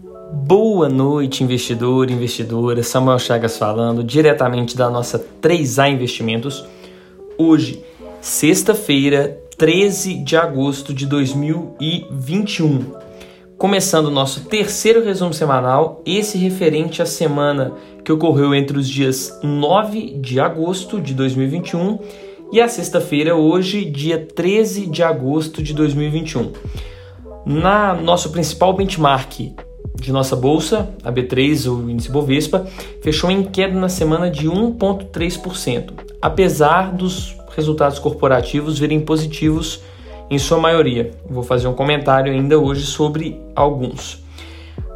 Boa noite, investidor investidora. Samuel Chagas falando diretamente da nossa 3A Investimentos. Hoje, sexta-feira, 13 de agosto de 2021. Começando o nosso terceiro resumo semanal, esse referente à semana que ocorreu entre os dias 9 de agosto de 2021 e a sexta-feira, hoje, dia 13 de agosto de 2021. Na nosso principal benchmark de nossa bolsa, a B3, o índice Bovespa, fechou em queda na semana de 1,3%, apesar dos resultados corporativos virem positivos em sua maioria. Vou fazer um comentário ainda hoje sobre alguns.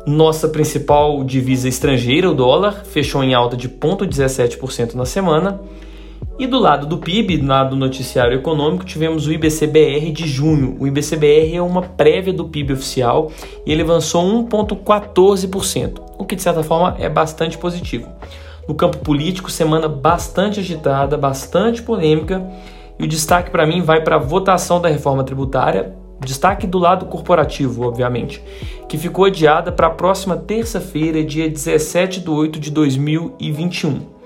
Nossa principal divisa estrangeira, o dólar, fechou em alta de 0,17% na semana. E do lado do PIB, lado do noticiário econômico, tivemos o IBCBR de junho. O IBCBR é uma prévia do PIB oficial e ele avançou 1,14%, o que de certa forma é bastante positivo. No campo político, semana bastante agitada, bastante polêmica, e o destaque para mim vai para a votação da reforma tributária, destaque do lado corporativo, obviamente, que ficou adiada para a próxima terça-feira, dia 17 de 8 de 2021.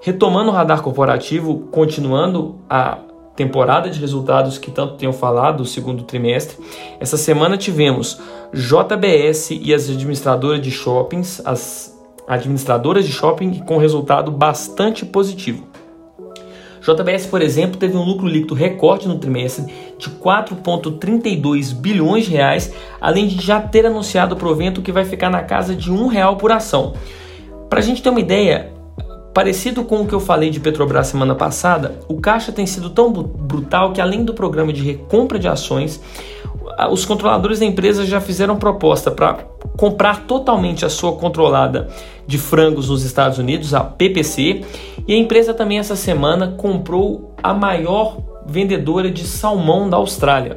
Retomando o radar corporativo, continuando a temporada de resultados que tanto tenho falado, o segundo trimestre, essa semana tivemos JBS e as administradoras de shoppings, as administradoras de shopping com resultado bastante positivo. JBS, por exemplo, teve um lucro líquido recorde no trimestre de 4,32 bilhões de reais, além de já ter anunciado o provento que vai ficar na casa de um real por ação. Para a gente ter uma ideia, Parecido com o que eu falei de Petrobras semana passada, o caixa tem sido tão brutal que, além do programa de recompra de ações, os controladores da empresa já fizeram proposta para comprar totalmente a sua controlada de frangos nos Estados Unidos, a PPC, e a empresa também essa semana comprou a maior vendedora de salmão da Austrália.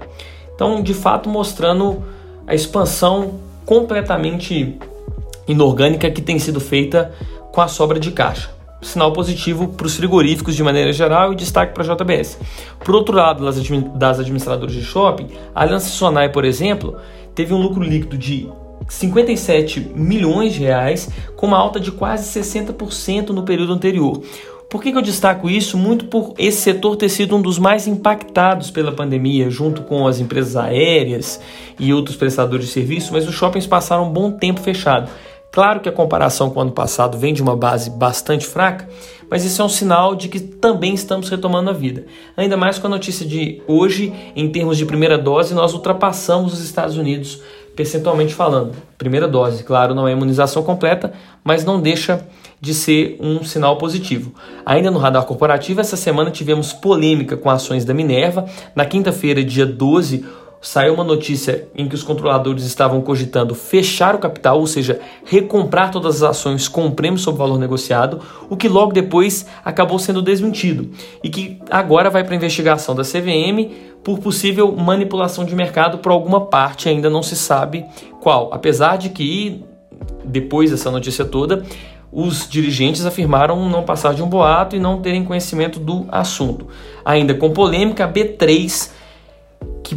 Então, de fato, mostrando a expansão completamente inorgânica que tem sido feita com a sobra de caixa sinal positivo para os frigoríficos de maneira geral e destaque para a JBS. Por outro lado, das administradoras de shopping, a Aliança Sonai, por exemplo, teve um lucro líquido de 57 milhões de reais, com uma alta de quase 60% no período anterior. Por que, que eu destaco isso? Muito por esse setor ter sido um dos mais impactados pela pandemia, junto com as empresas aéreas e outros prestadores de serviço, mas os shoppings passaram um bom tempo fechado. Claro que a comparação com o ano passado vem de uma base bastante fraca, mas isso é um sinal de que também estamos retomando a vida. Ainda mais com a notícia de hoje, em termos de primeira dose, nós ultrapassamos os Estados Unidos percentualmente falando. Primeira dose, claro, não é imunização completa, mas não deixa de ser um sinal positivo. Ainda no radar corporativo, essa semana tivemos polêmica com ações da Minerva. Na quinta-feira, dia 12, saiu uma notícia em que os controladores estavam cogitando fechar o capital, ou seja, recomprar todas as ações com prêmio sobre valor negociado, o que logo depois acabou sendo desmentido e que agora vai para investigação da CVM por possível manipulação de mercado por alguma parte, ainda não se sabe qual. Apesar de que depois dessa notícia toda, os dirigentes afirmaram não passar de um boato e não terem conhecimento do assunto. Ainda com polêmica, a B3 que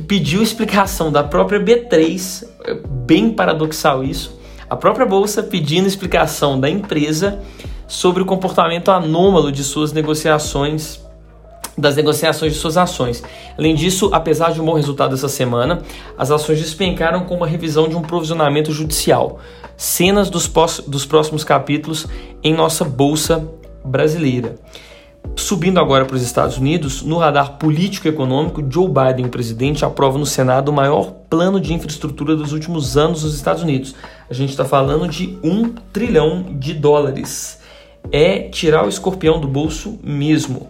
pediu explicação da própria B3, é bem paradoxal isso, a própria bolsa pedindo explicação da empresa sobre o comportamento anômalo de suas negociações das negociações de suas ações. Além disso, apesar de um bom resultado essa semana, as ações despencaram com uma revisão de um provisionamento judicial. Cenas dos, dos próximos capítulos em nossa bolsa brasileira. Subindo agora para os Estados Unidos, no radar político-econômico, Joe Biden, o presidente, aprova no Senado o maior plano de infraestrutura dos últimos anos nos Estados Unidos. A gente está falando de um trilhão de dólares. É tirar o escorpião do bolso mesmo.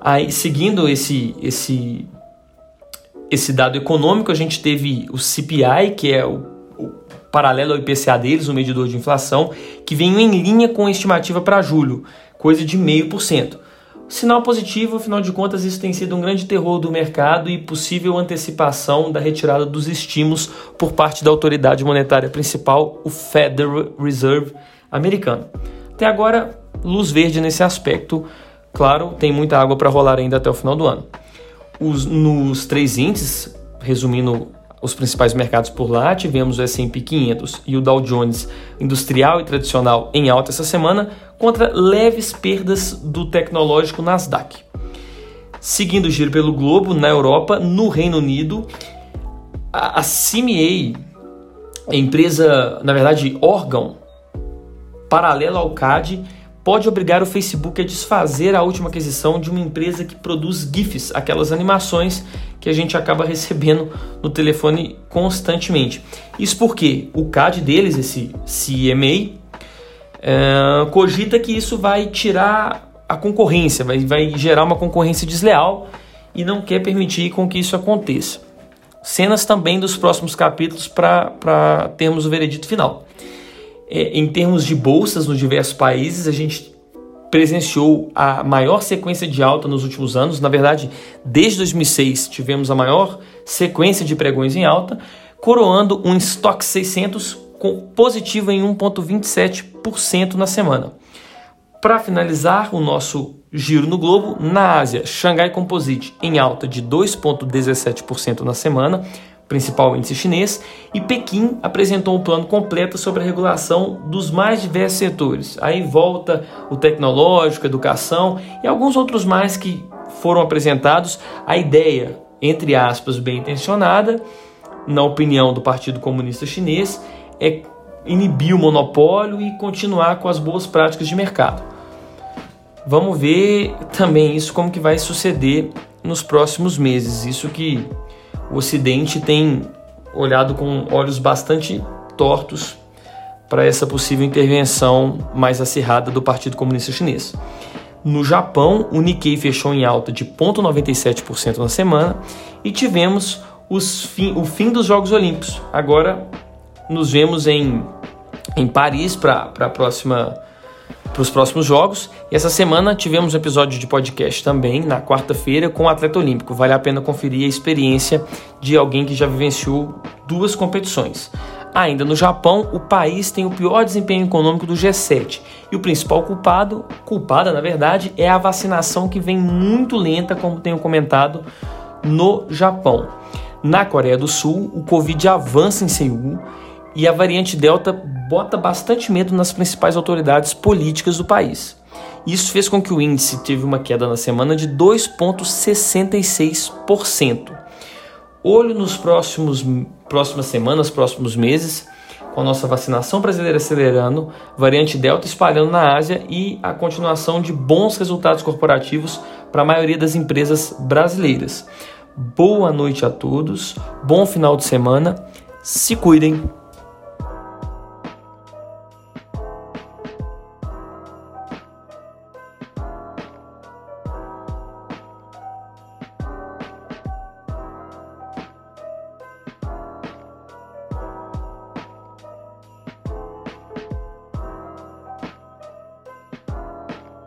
Aí, seguindo esse, esse, esse dado econômico, a gente teve o CPI, que é o, paralelo ao IPCA deles, o medidor de inflação, que vem em linha com a estimativa para julho, coisa de 0,5%. Sinal positivo, afinal de contas, isso tem sido um grande terror do mercado e possível antecipação da retirada dos estímulos por parte da autoridade monetária principal, o Federal Reserve americano. Até agora, luz verde nesse aspecto. Claro, tem muita água para rolar ainda até o final do ano. Os, nos três índices, resumindo os principais mercados por lá. Tivemos o S&P 500 e o Dow Jones industrial e tradicional em alta essa semana, contra leves perdas do tecnológico Nasdaq. Seguindo o giro pelo globo, na Europa, no Reino Unido, a, a CMA, empresa, na verdade, órgão paralelo ao CAD, pode obrigar o Facebook a desfazer a última aquisição de uma empresa que produz GIFs, aquelas animações que a gente acaba recebendo no telefone constantemente. Isso porque o CAD deles, esse CMA, é, cogita que isso vai tirar a concorrência, vai, vai gerar uma concorrência desleal e não quer permitir com que isso aconteça. Cenas também dos próximos capítulos para termos o veredito final é, em termos de bolsas nos diversos países, a gente presenciou a maior sequência de alta nos últimos anos. Na verdade, desde 2006 tivemos a maior sequência de pregões em alta, coroando um estoque 600 com positivo em 1,27% na semana. Para finalizar o nosso giro no globo, na Ásia, Xangai Composite em alta de 2,17% na semana, principal índice chinês, e Pequim apresentou um plano completo sobre a regulação dos mais diversos setores. Aí volta o tecnológico, educação e alguns outros mais que foram apresentados. A ideia, entre aspas, bem intencionada, na opinião do Partido Comunista Chinês, é inibir o monopólio e continuar com as boas práticas de mercado. Vamos ver também isso como que vai suceder nos próximos meses. Isso que o Ocidente tem olhado com olhos bastante tortos para essa possível intervenção mais acirrada do Partido Comunista Chinês. No Japão, o Nikkei fechou em alta de 0,97% na semana e tivemos o fim dos Jogos Olímpicos. Agora nos vemos em, em Paris para a próxima para os próximos jogos. E essa semana tivemos um episódio de podcast também, na quarta-feira, com o atleta olímpico. Vale a pena conferir a experiência de alguém que já vivenciou duas competições. Ainda no Japão, o país tem o pior desempenho econômico do G7 e o principal culpado, culpada na verdade, é a vacinação que vem muito lenta, como tenho comentado, no Japão. Na Coreia do Sul, o Covid avança em Seul e a variante Delta bota bastante medo nas principais autoridades políticas do país. Isso fez com que o índice teve uma queda na semana de 2,66%. Olho nos próximos próximas semanas, próximos meses, com a nossa vacinação brasileira acelerando, variante Delta espalhando na Ásia e a continuação de bons resultados corporativos para a maioria das empresas brasileiras. Boa noite a todos, bom final de semana, se cuidem.